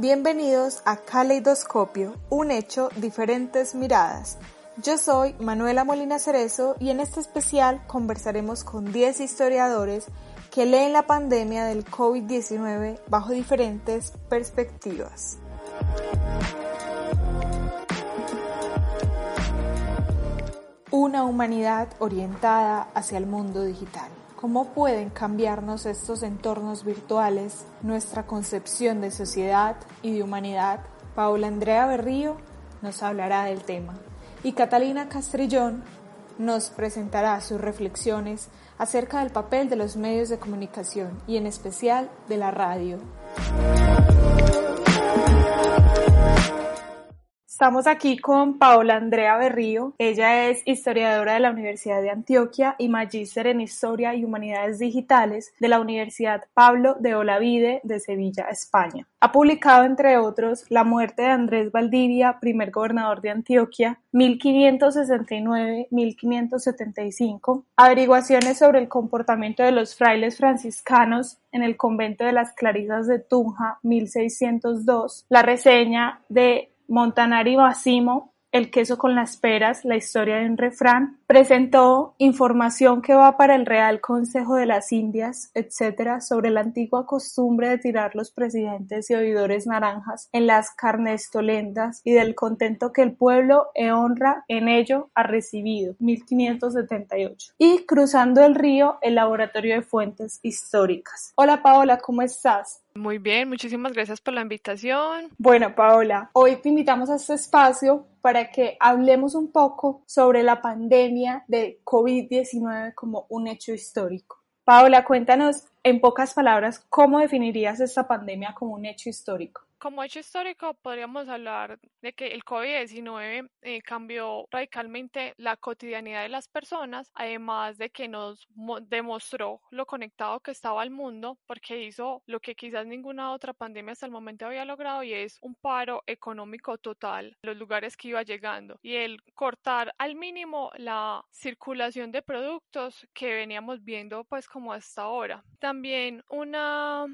Bienvenidos a Caleidoscopio, un hecho, diferentes miradas. Yo soy Manuela Molina Cerezo y en este especial conversaremos con 10 historiadores que leen la pandemia del COVID-19 bajo diferentes perspectivas. Una humanidad orientada hacia el mundo digital. ¿Cómo pueden cambiarnos estos entornos virtuales nuestra concepción de sociedad y de humanidad? Paula Andrea Berrío nos hablará del tema y Catalina Castrillón nos presentará sus reflexiones acerca del papel de los medios de comunicación y en especial de la radio. Estamos aquí con Paola Andrea Berrío. Ella es historiadora de la Universidad de Antioquia y magíster en Historia y Humanidades Digitales de la Universidad Pablo de Olavide de Sevilla, España. Ha publicado, entre otros, La muerte de Andrés Valdivia, primer gobernador de Antioquia, 1569-1575, averiguaciones sobre el comportamiento de los frailes franciscanos en el convento de las Clarisas de Tunja, 1602, la reseña de Montanari Basimo, El queso con las peras, la historia de un refrán, presentó información que va para el Real Consejo de las Indias, etc., sobre la antigua costumbre de tirar los presidentes y oidores naranjas en las carnestolendas y del contento que el pueblo e honra en ello ha recibido, 1578. Y cruzando el río, el Laboratorio de Fuentes Históricas. Hola Paola, ¿cómo estás? Muy bien, muchísimas gracias por la invitación. Bueno, Paola, hoy te invitamos a este espacio para que hablemos un poco sobre la pandemia de COVID-19 como un hecho histórico. Paola, cuéntanos en pocas palabras cómo definirías esta pandemia como un hecho histórico. Como hecho histórico, podríamos hablar de que el COVID-19 eh, cambió radicalmente la cotidianidad de las personas, además de que nos demostró lo conectado que estaba el mundo, porque hizo lo que quizás ninguna otra pandemia hasta el momento había logrado y es un paro económico total los lugares que iba llegando y el cortar al mínimo la circulación de productos que veníamos viendo pues como hasta ahora. También una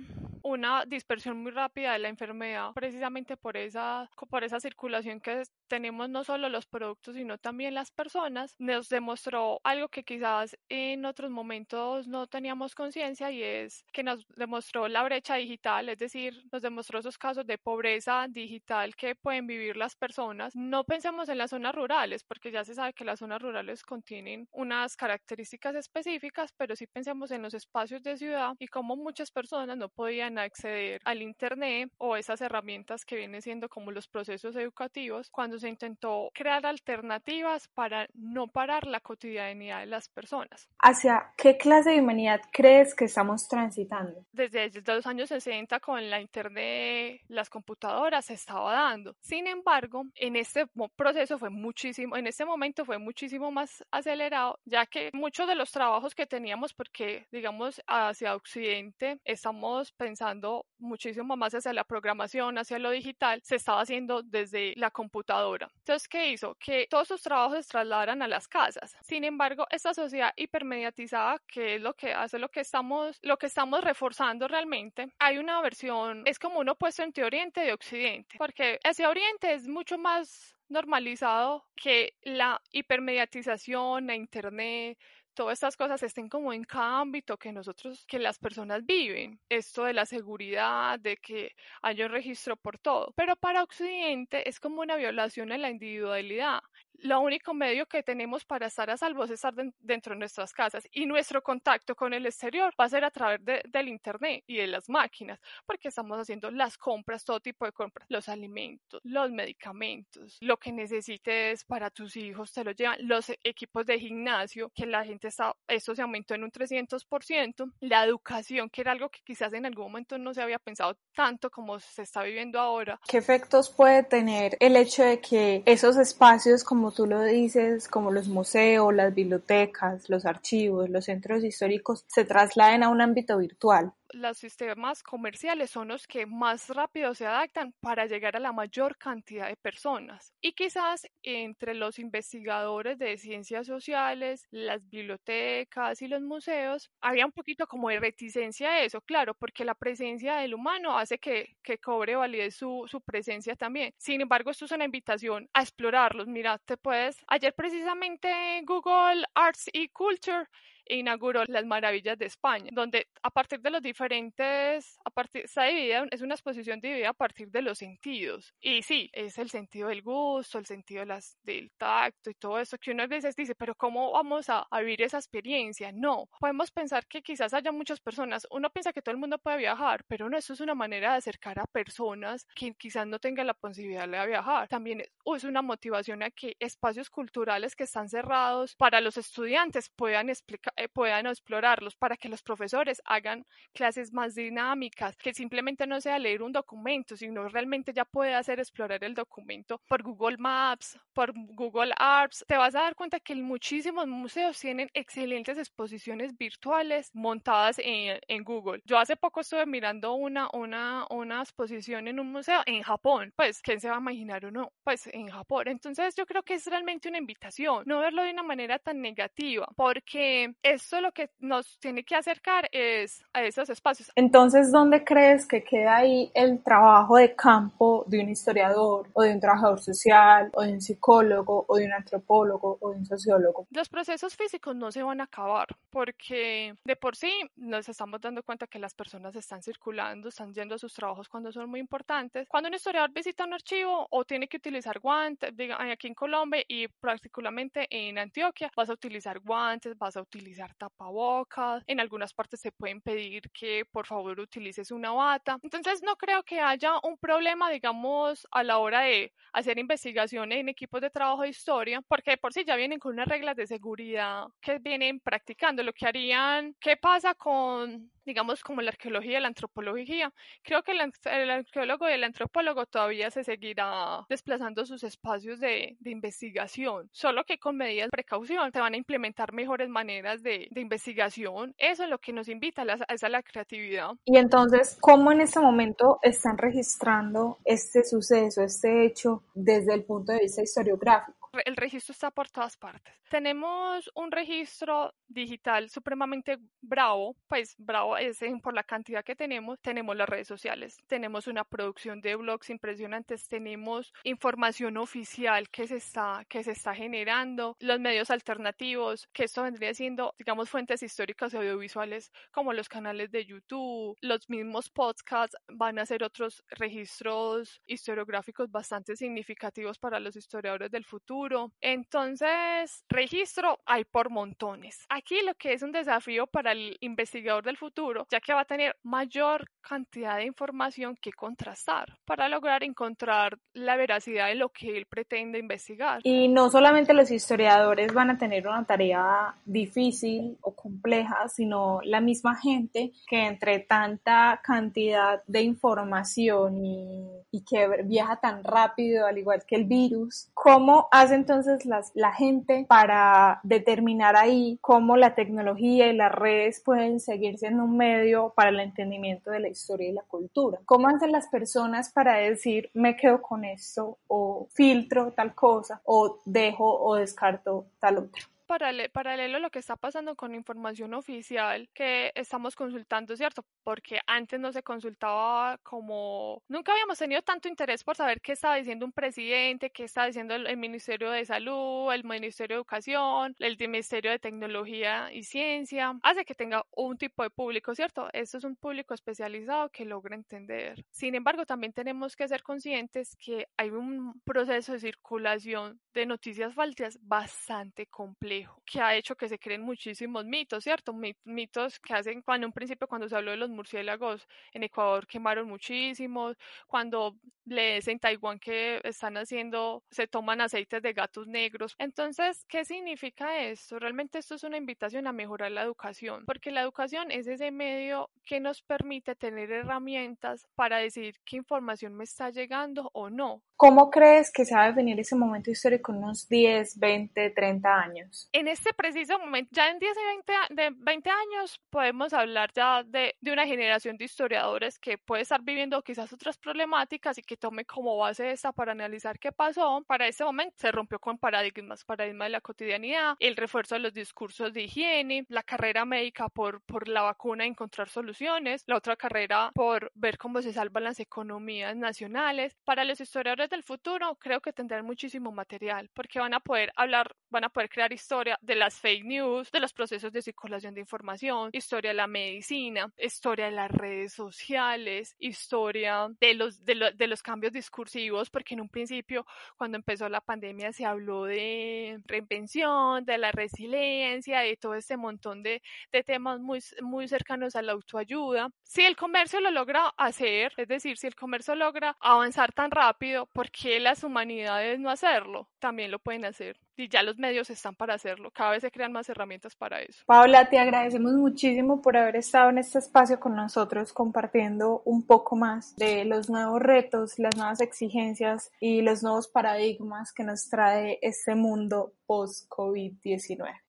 una dispersión muy rápida de la enfermedad precisamente por esa, por esa circulación que tenemos no solo los productos sino también las personas nos demostró algo que quizás en otros momentos no teníamos conciencia y es que nos demostró la brecha digital, es decir, nos demostró esos casos de pobreza digital que pueden vivir las personas. No pensemos en las zonas rurales porque ya se sabe que las zonas rurales contienen unas características específicas, pero sí pensemos en los espacios de ciudad y cómo muchas personas no podían acceder al Internet o esas herramientas que vienen siendo como los procesos educativos cuando se intentó crear alternativas para no parar la cotidianidad de las personas. ¿Hacia qué clase de humanidad crees que estamos transitando? Desde, desde los años 60 con la Internet, las computadoras se estaba dando. Sin embargo, en este proceso fue muchísimo, en este momento fue muchísimo más acelerado, ya que muchos de los trabajos que teníamos, porque digamos hacia Occidente estamos pensando muchísimo más hacia la programación, hacia lo digital, se estaba haciendo desde la computadora. Entonces, ¿qué hizo? Que todos sus trabajos se trasladaran a las casas. Sin embargo, esta sociedad hipermediatizada, que es lo que hace lo que estamos, lo que estamos reforzando realmente, hay una versión, es como un opuesto entre Oriente y Occidente, porque ese Oriente es mucho más normalizado que la hipermediatización, la internet, todas estas cosas estén como en cada ámbito que nosotros, que las personas viven. Esto de la seguridad, de que haya un registro por todo. Pero para Occidente es como una violación a la individualidad. Lo único medio que tenemos para estar a salvo es estar dentro de nuestras casas y nuestro contacto con el exterior va a ser a través del Internet y de las máquinas, porque estamos haciendo las compras, todo tipo de compras, los alimentos, los medicamentos, lo que necesites para tus hijos te lo llevan, los equipos de gimnasio, que la gente está, esto se aumentó en un 300%, la educación, que era algo que quizás en algún momento no se había pensado tanto como se está viviendo ahora. ¿Qué efectos puede tener el hecho de que esos espacios como tú lo dices, como los museos, las bibliotecas, los archivos, los centros históricos, se trasladen a un ámbito virtual los sistemas comerciales son los que más rápido se adaptan para llegar a la mayor cantidad de personas. Y quizás entre los investigadores de ciencias sociales, las bibliotecas y los museos, había un poquito como de reticencia a eso, claro, porque la presencia del humano hace que, que cobre validez su, su presencia también. Sin embargo, esto es una invitación a explorarlos. Mira, te puedes... Ayer precisamente Google Arts y Culture inauguró Las Maravillas de España, donde a partir de los diferentes, a partir, está dividida, es una exposición dividida a partir de los sentidos. Y sí, es el sentido del gusto, el sentido de las, del tacto y todo eso, que uno a veces dice, pero ¿cómo vamos a, a vivir esa experiencia? No, podemos pensar que quizás haya muchas personas, uno piensa que todo el mundo puede viajar, pero no, eso es una manera de acercar a personas que quizás no tengan la posibilidad de viajar. También es una motivación a que espacios culturales que están cerrados para los estudiantes puedan explicar puedan explorarlos para que los profesores hagan clases más dinámicas, que simplemente no sea leer un documento, sino realmente ya puede hacer explorar el documento por Google Maps, por Google Arts. Te vas a dar cuenta que muchísimos museos tienen excelentes exposiciones virtuales montadas en, en Google. Yo hace poco estuve mirando una, una, una exposición en un museo en Japón, pues, ¿quién se va a imaginar o no? Pues en Japón. Entonces yo creo que es realmente una invitación, no verlo de una manera tan negativa, porque esto lo que nos tiene que acercar es a esos espacios. Entonces, ¿dónde crees que queda ahí el trabajo de campo de un historiador o de un trabajador social o de un psicólogo o de un antropólogo o de un sociólogo? Los procesos físicos no se van a acabar porque de por sí nos estamos dando cuenta que las personas están circulando, están yendo a sus trabajos cuando son muy importantes. Cuando un historiador visita un archivo o tiene que utilizar guantes, aquí en Colombia y particularmente en Antioquia, vas a utilizar guantes, vas a utilizar tapabocas, en algunas partes se pueden pedir que por favor utilices una bata. Entonces no creo que haya un problema, digamos, a la hora de hacer investigaciones en equipos de trabajo de historia, porque por sí ya vienen con unas reglas de seguridad que vienen practicando. Lo que harían, ¿qué pasa con digamos, como la arqueología y la antropología. Creo que el, arqueólogo y el antropólogo todavía se seguirá desplazando sus espacios de, investigación, solo que con medidas de precaución se van a implementar mejores maneras de, de investigación. Eso es lo que nos invita a, la, a la creatividad. Y entonces, ¿cómo en este momento están registrando este suceso, este hecho, desde el punto de vista historiográfico? El registro está por todas partes. Tenemos un registro digital supremamente bravo, pues bravo es por la cantidad que tenemos. Tenemos las redes sociales, tenemos una producción de blogs impresionantes, tenemos información oficial que se está, que se está generando, los medios alternativos, que esto vendría siendo, digamos, fuentes históricas audiovisuales como los canales de YouTube, los mismos podcasts van a ser otros registros historiográficos bastante significativos para los historiadores del futuro entonces, registro hay por montones. Aquí lo que es un desafío para el investigador del futuro, ya que va a tener mayor cantidad de información que contrastar para lograr encontrar la veracidad de lo que él pretende investigar. Y no solamente los historiadores van a tener una tarea difícil o compleja, sino la misma gente que entre tanta cantidad de información y, y que viaja tan rápido, al igual que el virus, ¿cómo hace entonces las, la gente para determinar ahí cómo la tecnología y las redes pueden seguir siendo un medio para el entendimiento de la historia y la cultura? ¿Cómo hacen las personas para decir me quedo con esto o filtro tal cosa o dejo o descarto tal otra? Paralelo a lo que está pasando con información oficial que estamos consultando, ¿cierto? Porque antes no se consultaba como... Nunca habíamos tenido tanto interés por saber qué estaba diciendo un presidente, qué estaba diciendo el, Ministerio de Salud, el Ministerio de Educación, el Ministerio de Tecnología y Ciencia. Hace que tenga un tipo de público, ¿cierto? Esto es un público especializado que logra entender. Sin embargo, también tenemos que ser conscientes que hay un proceso de circulación de noticias falsas bastante complejo, que ha hecho que se creen muchísimos mitos, ¿cierto? Mitos que hacen cuando en un principio cuando se habló de los murciélagos en Ecuador quemaron muchísimos, cuando lees en Taiwán que están haciendo, se toman aceites de gatos negros. Entonces, ¿qué significa esto? Realmente esto es una invitación a mejorar la educación, porque la educación es ese medio que nos permite tener herramientas para decidir qué información me está llegando o no. ¿Cómo crees que se va a definir ese momento histórico en unos 10, 20, 30 años? En este preciso momento, ya en 10 y 20, de 20 años, podemos hablar ya de, de una generación de historiadores que puede estar viviendo quizás otras problemáticas y que tome como base esta para analizar qué pasó. Para ese momento se rompió con paradigmas, paradigmas de la cotidianidad, el refuerzo de los discursos de higiene, la carrera médica por, por la vacuna encontrar soluciones, la otra carrera por ver cómo se salvan las economías nacionales. Para los historiadores del futuro creo que tendrán muchísimo material porque van a poder hablar, van a poder crear historia de las fake news, de los procesos de circulación de información, historia de la medicina, historia de las redes sociales, historia de los, de, de los cambios discursivos, porque en un principio cuando empezó la pandemia se habló de reinvención, de la resiliencia, de todo este montón de, de temas muy, muy cercanos a la autoayuda. Si el comercio lo logra hacer, es decir, si el comercio logra avanzar tan rápido, ¿por qué las humanidades no hacerlo? También lo pueden hacer y ya los medios están para hacerlo. Cada vez se crean más herramientas para eso. Paula, te agradecemos muchísimo por haber estado en este espacio con nosotros compartiendo un poco más de los nuevos retos, las nuevas exigencias y los nuevos paradigmas que nos trae este mundo post-COVID-19.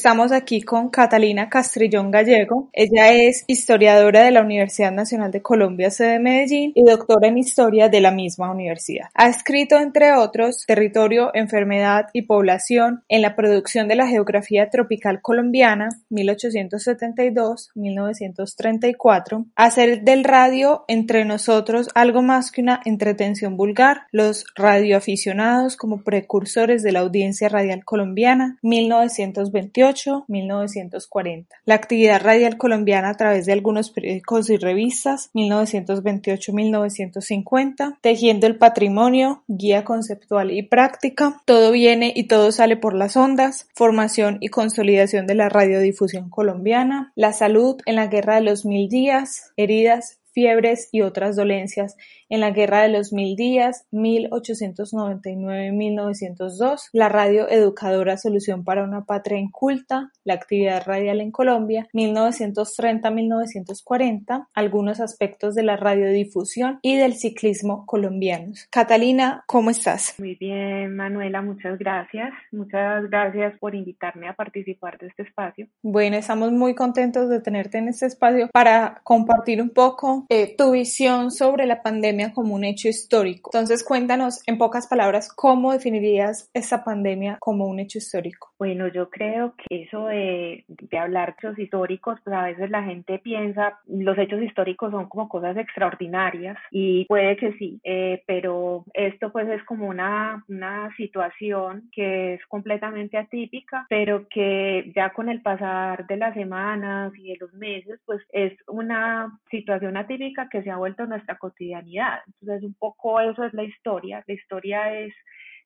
Estamos aquí con Catalina Castrillón Gallego. Ella es historiadora de la Universidad Nacional de Colombia, sede de Medellín, y doctora en historia de la misma universidad. Ha escrito, entre otros, Territorio, Enfermedad y Población en la producción de la geografía tropical colombiana, 1872-1934, Hacer del radio entre nosotros algo más que una entretención vulgar, Los radioaficionados como precursores de la audiencia radial colombiana, 1928 1940. La actividad radial colombiana a través de algunos periódicos y revistas, 1928-1950. Tejiendo el patrimonio, guía conceptual y práctica. Todo viene y todo sale por las ondas. Formación y consolidación de la radiodifusión colombiana. La salud en la guerra de los mil días. Heridas fiebres y otras dolencias en la Guerra de los Mil Días, 1899-1902, la radio educadora Solución para una Patria Inculta, la actividad radial en Colombia, 1930-1940, algunos aspectos de la radiodifusión y del ciclismo colombianos. Catalina, ¿cómo estás? Muy bien, Manuela, muchas gracias. Muchas gracias por invitarme a participar de este espacio. Bueno, estamos muy contentos de tenerte en este espacio para compartir un poco eh, tu visión sobre la pandemia como un hecho histórico. Entonces, cuéntanos en pocas palabras cómo definirías esta pandemia como un hecho histórico. Bueno, yo creo que eso de, hablar de hechos históricos, pues a veces la gente piensa, los hechos históricos son como cosas extraordinarias y puede que sí, eh, pero esto pues es como una, una situación que es completamente atípica, pero que ya con el pasar de las semanas y de los meses, pues es una situación atípica que se ha vuelto nuestra cotidianidad. Entonces, un poco eso es la historia. La historia es,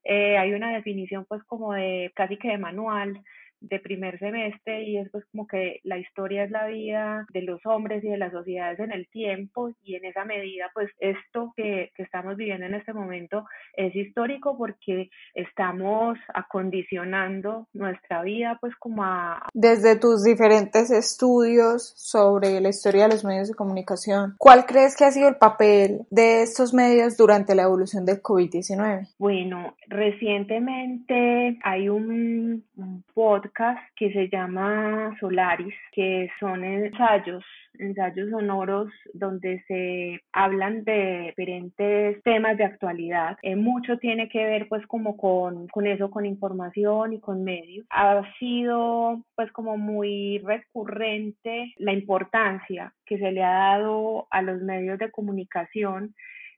eh, hay una definición pues como de casi que de manual de primer semestre y es pues como que la historia es la vida de los hombres y de las sociedades en el tiempo y en esa medida pues esto que, que estamos viviendo en este momento es histórico porque estamos acondicionando nuestra vida pues como a... Desde tus diferentes estudios sobre la historia de los medios de comunicación, ¿cuál crees que ha sido el papel de estos medios durante la evolución del COVID-19? Bueno, recientemente hay un, un podcast que se llama Solaris, que son ensayos ensayos sonoros donde se hablan de diferentes temas de actualidad. Eh, mucho tiene que ver pues como con, con eso, con información y con medios. Ha sido pues como muy recurrente la importancia que se le ha dado a los medios de comunicación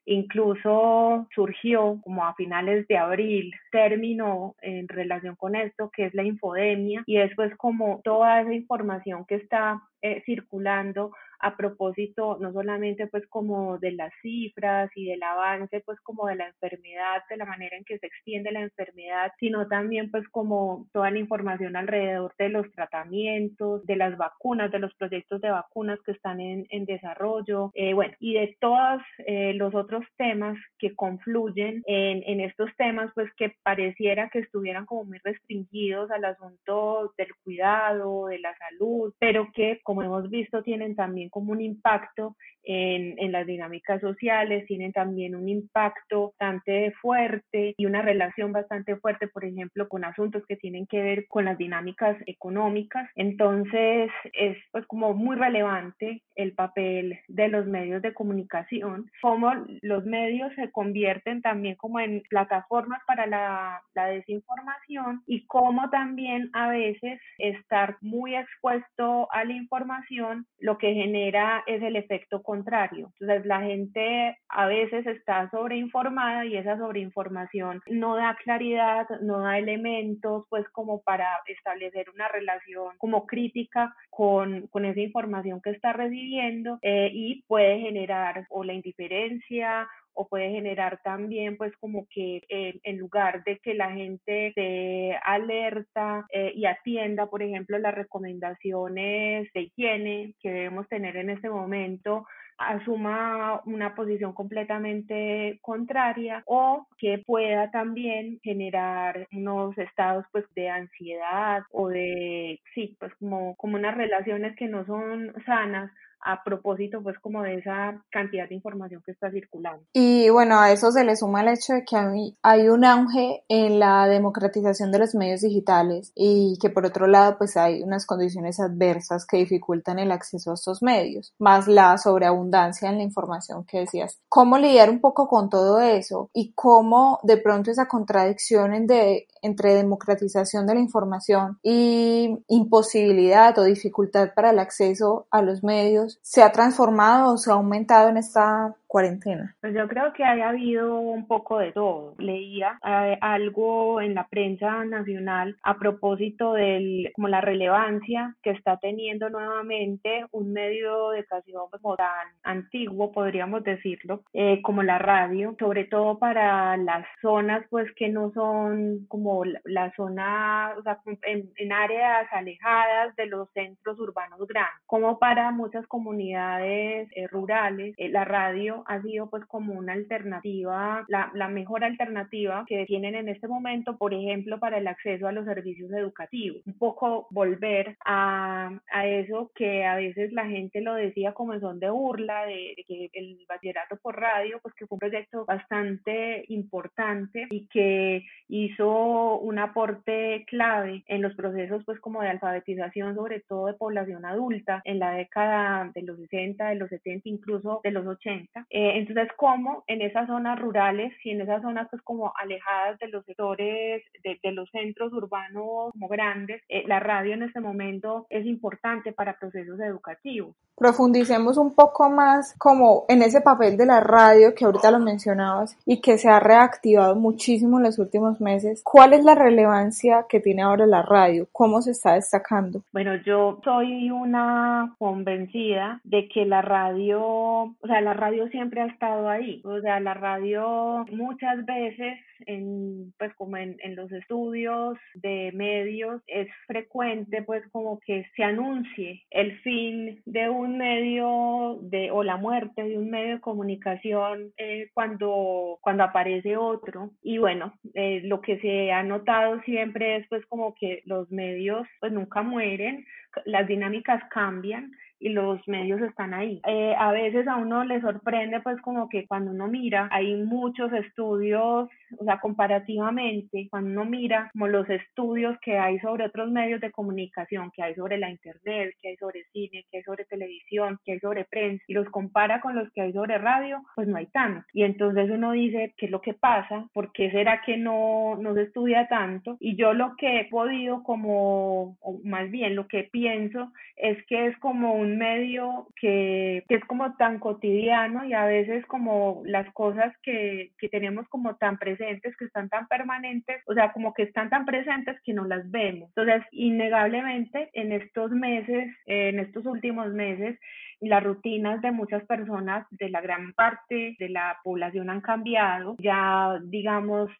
Incluso surgió como a finales de abril término en relación con esto, que es la infodemia, y después como toda esa información que está eh, circulando a propósito no solamente pues como de las cifras y del avance pues como de la enfermedad, de la manera en que se extiende la enfermedad, sino también pues como toda la información alrededor de los tratamientos, de las vacunas, de los proyectos de vacunas que están en, en desarrollo, eh, bueno, y de todos eh, los otros temas que confluyen en, en estos temas pues que pareciera que estuvieran como muy restringidos al asunto del cuidado, de la salud, pero que como hemos visto tienen también como un impacto en, en, las dinámicas sociales, tienen también un impacto bastante fuerte y una relación bastante fuerte, por ejemplo, con asuntos que tienen que ver con las dinámicas económicas. Entonces, es pues como muy relevante el papel de los medios de comunicación, cómo los medios se convierten también como en plataformas para la, la desinformación y cómo también a veces estar muy expuesto a la información lo que genera es el efecto contrario. Entonces la gente a veces está sobreinformada y esa sobreinformación no da claridad, no da elementos pues como para establecer una relación como crítica con, con esa información que está recibiendo eh, y puede generar o la indiferencia o puede generar también pues como que eh, en lugar de que la gente se alerta eh, y atienda por ejemplo las recomendaciones de higiene que debemos tener en este momento asuma una posición completamente contraria o que pueda también generar unos estados pues de ansiedad o de sí pues como como unas relaciones que no son sanas a propósito pues como de esa cantidad de información que está circulando. Y bueno, a eso se le suma el hecho de que hay un auge en la democratización de los medios digitales y que por otro lado pues hay unas condiciones adversas que dificultan el acceso a estos medios, más la sobreabundancia en la información que decías. ¿Cómo lidiar un poco con todo eso y cómo de pronto esa contradicción de, entre democratización de la información y imposibilidad o dificultad para el acceso a los medios se ha transformado o se ha aumentado en esta cuarentena? Pues yo creo que haya habido un poco de todo. Leía eh, algo en la prensa nacional a propósito de como la relevancia que está teniendo nuevamente un medio de educación como tan antiguo, podríamos decirlo, eh, como la radio, sobre todo para las zonas pues que no son como la, zona, o sea, en, en áreas alejadas de los centros urbanos grandes, como para muchas comunidades eh, rurales, la radio ha sido pues como una alternativa, la, mejor alternativa que tienen en este momento, por ejemplo, para el acceso a los servicios educativos. Un poco volver a, a eso que a veces la gente lo decía como son de burla, de, que el bachillerato por radio, pues que fue un proyecto bastante importante y que hizo un aporte clave en los procesos pues como de alfabetización, sobre todo de población adulta, en la década de los 60, de los 70, incluso de los 80. Eh, entonces, ¿cómo en esas zonas rurales y en esas zonas pues como alejadas de los sectores, de, los centros urbanos como grandes, eh, la radio en este momento es importante para procesos educativos? Profundicemos un poco más como en ese papel de la radio que ahorita lo mencionabas y que se ha reactivado muchísimo en los últimos meses. ¿Cuál es la relevancia que tiene ahora la radio? ¿Cómo se está destacando? Bueno, yo soy una convencida de que la radio, o sea, la radio siempre ha estado ahí. O sea, la radio muchas veces, en, pues como en, los estudios de medios, es frecuente pues como que se anuncie el fin de un medio de, o la muerte de un medio de comunicación eh, cuando, cuando aparece otro. Y bueno, eh, lo que se ha notado siempre es pues como que los medios pues nunca mueren, las dinámicas cambian y los medios están ahí. Eh, a veces a uno le sorprende pues como que cuando uno mira hay muchos estudios, o sea, comparativamente, cuando uno mira como los estudios que hay sobre otros medios de comunicación, que hay sobre la internet, que hay sobre cine, que hay sobre televisión, que hay sobre prensa, y los compara con los que hay sobre radio, pues no hay tanto. Y entonces uno dice, ¿qué es lo que pasa? ¿Por qué será que no, no se estudia tanto? Y yo lo que he podido como, o más bien lo que pienso, es que es como un medio que, que es como tan cotidiano y a veces como las cosas que, que tenemos como tan presentes, que están tan permanentes, o sea, como que están tan presentes que no las vemos. Entonces, innegablemente en estos meses, en estos últimos meses, las rutinas de muchas personas, de la gran parte de la población han cambiado. Ya, digamos,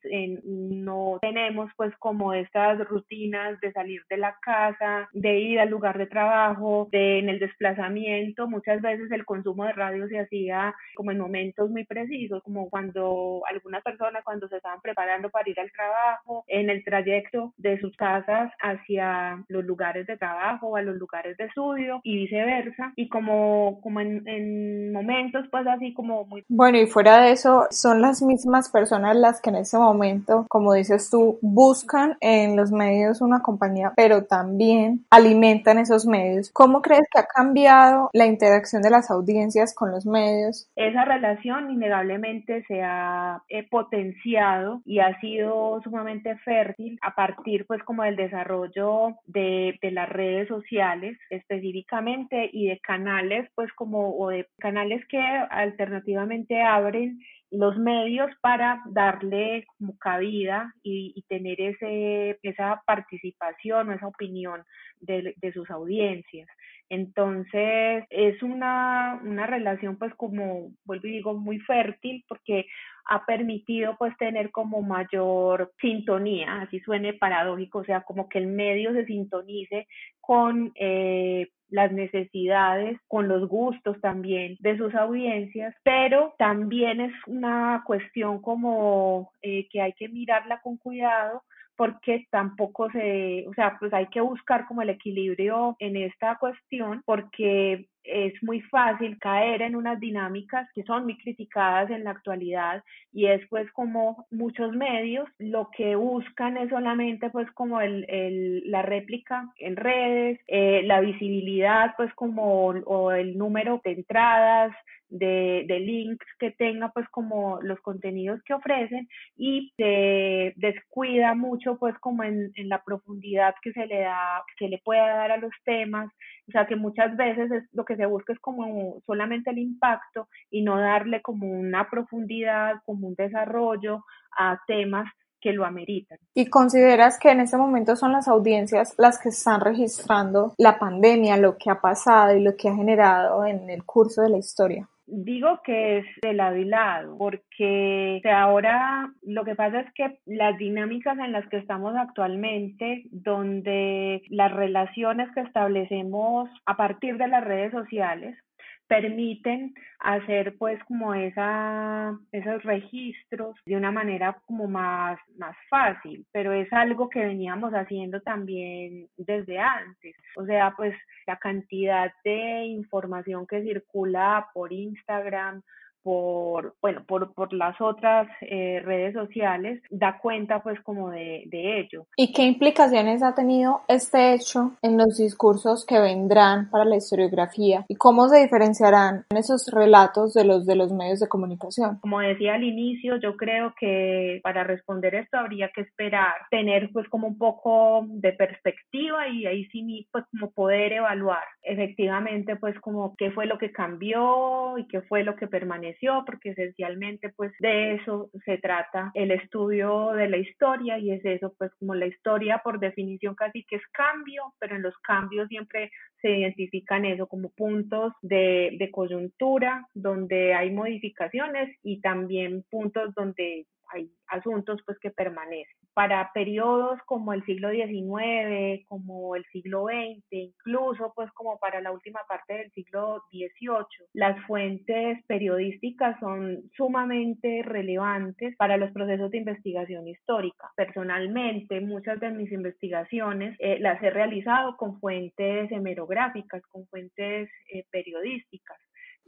no tenemos pues como estas rutinas de salir de la casa, de ir al lugar de trabajo, de en el desplazamiento. Muchas veces el consumo de radio se hacía como en momentos muy precisos, como cuando algunas personas cuando se estaban preparando para ir al trabajo, en el trayecto de sus casas hacia los lugares de trabajo o a los lugares de estudio y viceversa. Y como como, en, momentos pues así como muy... Bueno, y fuera de eso, son las mismas personas las que en ese momento, como dices tú, buscan en los medios una compañía, pero también alimentan esos medios. ¿Cómo crees que ha cambiado la interacción de las audiencias con los medios? Esa relación innegablemente se ha eh, potenciado y ha sido sumamente fértil a partir pues como del desarrollo de, de las redes sociales específicamente y de canales pues como, o de canales que alternativamente abren los medios para darle como cabida y, tener ese, esa participación o esa opinión de, de sus audiencias. Entonces es una, una relación pues como, vuelvo y digo, muy fértil porque ha permitido pues tener como mayor sintonía, así suene paradójico, o sea, como que el medio se sintonice con eh, las necesidades, con los gustos también de sus audiencias, pero también es una cuestión como eh, que hay que mirarla con cuidado porque tampoco se, o sea, pues hay que buscar como el equilibrio en esta cuestión porque es muy fácil caer en unas dinámicas que son muy criticadas en la actualidad y es pues como muchos medios lo que buscan es solamente pues como el, el la réplica en redes, eh, la visibilidad pues como o el número de entradas, de, de, links que tenga pues como los contenidos que ofrecen y se descuida mucho pues como en, en la profundidad que se le da, que le pueda dar a los temas, o sea que muchas veces es, lo que se busca es como solamente el impacto y no darle como una profundidad, como un desarrollo a temas que lo ameritan. ¿Y consideras que en este momento son las audiencias las que están registrando la pandemia, lo que ha pasado y lo que ha generado en el curso de la historia? Digo que es de lado y lado, porque ahora lo que pasa es que las dinámicas en las que estamos actualmente, donde las relaciones que establecemos a partir de las redes sociales, permiten hacer pues como esa, esos registros de una manera como más, más fácil, pero es algo que veníamos haciendo también desde antes. O sea, pues la cantidad de información que circula por Instagram, por, bueno, por, por las otras eh, redes sociales, da cuenta pues como de, de ello. ¿Y qué implicaciones ha tenido este hecho en los discursos que vendrán para la historiografía? ¿Y cómo se diferenciarán esos relatos de los de los medios de comunicación? Como decía al inicio, yo creo que para responder esto habría que esperar, tener pues como un poco de perspectiva y ahí sí pues como poder evaluar efectivamente pues como qué fue lo que cambió y qué fue lo que permaneció porque esencialmente pues de eso se trata el estudio de la historia y es eso pues como la historia por definición casi que es cambio, pero en los cambios siempre se identifican eso como puntos de, de coyuntura donde hay modificaciones y también puntos donde hay asuntos pues que permanecen. Para periodos como el siglo XIX, como el siglo XX, incluso pues como para la última parte del siglo XVIII, las fuentes periodísticas son sumamente relevantes para los procesos de investigación histórica. Personalmente, muchas de mis investigaciones eh, las he realizado con fuentes hemerográficas, con fuentes eh, periodísticas.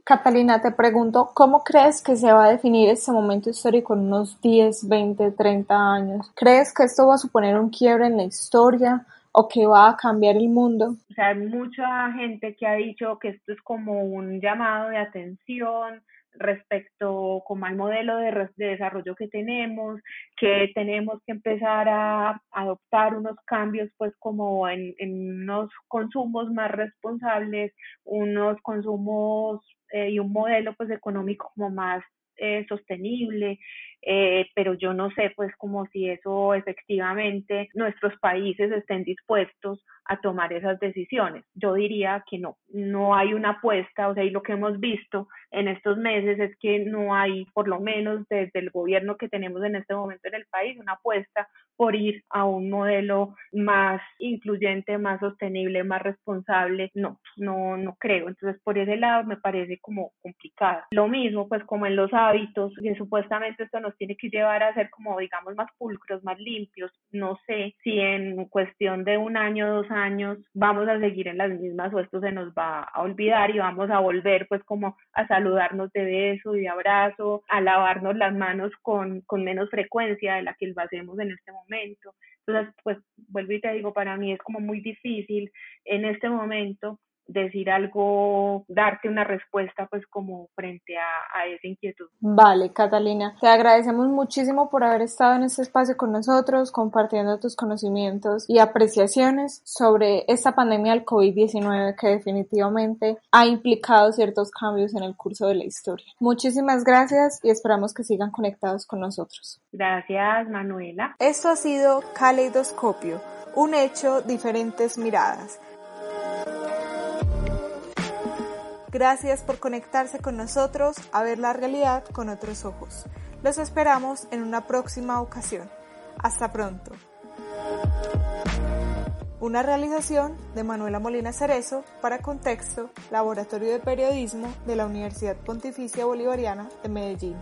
Catalina, te pregunto, ¿cómo crees que se va a definir este momento histórico en unos 10, 20, 30 años? ¿Crees que esto va a suponer un quiebre en la historia o que va a cambiar el mundo? O sea, hay mucha gente que ha dicho que esto es como un llamado de atención respecto como al modelo de, desarrollo que tenemos, que tenemos que empezar a adoptar unos cambios pues como en, en unos consumos más responsables, unos consumos eh, y un modelo pues económico como más eh, sostenible, eh, pero yo no sé pues como si eso efectivamente nuestros países estén dispuestos a tomar esas decisiones. Yo diría que no, no hay una apuesta, o sea, y lo que hemos visto en estos meses es que no hay, por lo menos desde el gobierno que tenemos en este momento en el país, una apuesta por ir a un modelo más incluyente, más sostenible, más responsable. No, no, no creo. Entonces, por ese lado me parece como complicado. Lo mismo, pues como en los hábitos, que supuestamente esto nos tiene que llevar a ser como, digamos, más pulcros, más limpios. No sé si en cuestión de un año, dos años, vamos a seguir en las mismas o esto se nos va a olvidar y vamos a volver pues como a saludarnos de beso y de abrazo, a lavarnos las manos con, con menos frecuencia de la que lo hacemos en este momento. Entonces, pues vuelvo y te digo, para mí es como muy difícil en este momento decir algo, darte una respuesta pues como frente a, a, esa inquietud. Vale, Catalina, te agradecemos muchísimo por haber estado en este espacio con nosotros, compartiendo tus conocimientos y apreciaciones sobre esta pandemia del COVID-19 que definitivamente ha implicado ciertos cambios en el curso de la historia. Muchísimas gracias y esperamos que sigan conectados con nosotros. Gracias, Manuela. Esto ha sido Caleidoscopio, un hecho, diferentes miradas Gracias por conectarse con nosotros a ver la realidad con otros ojos. Los esperamos en una próxima ocasión. Hasta pronto. Una realización de Manuela Molina Cerezo para Contexto, Laboratorio de Periodismo de la Universidad Pontificia Bolivariana de Medellín.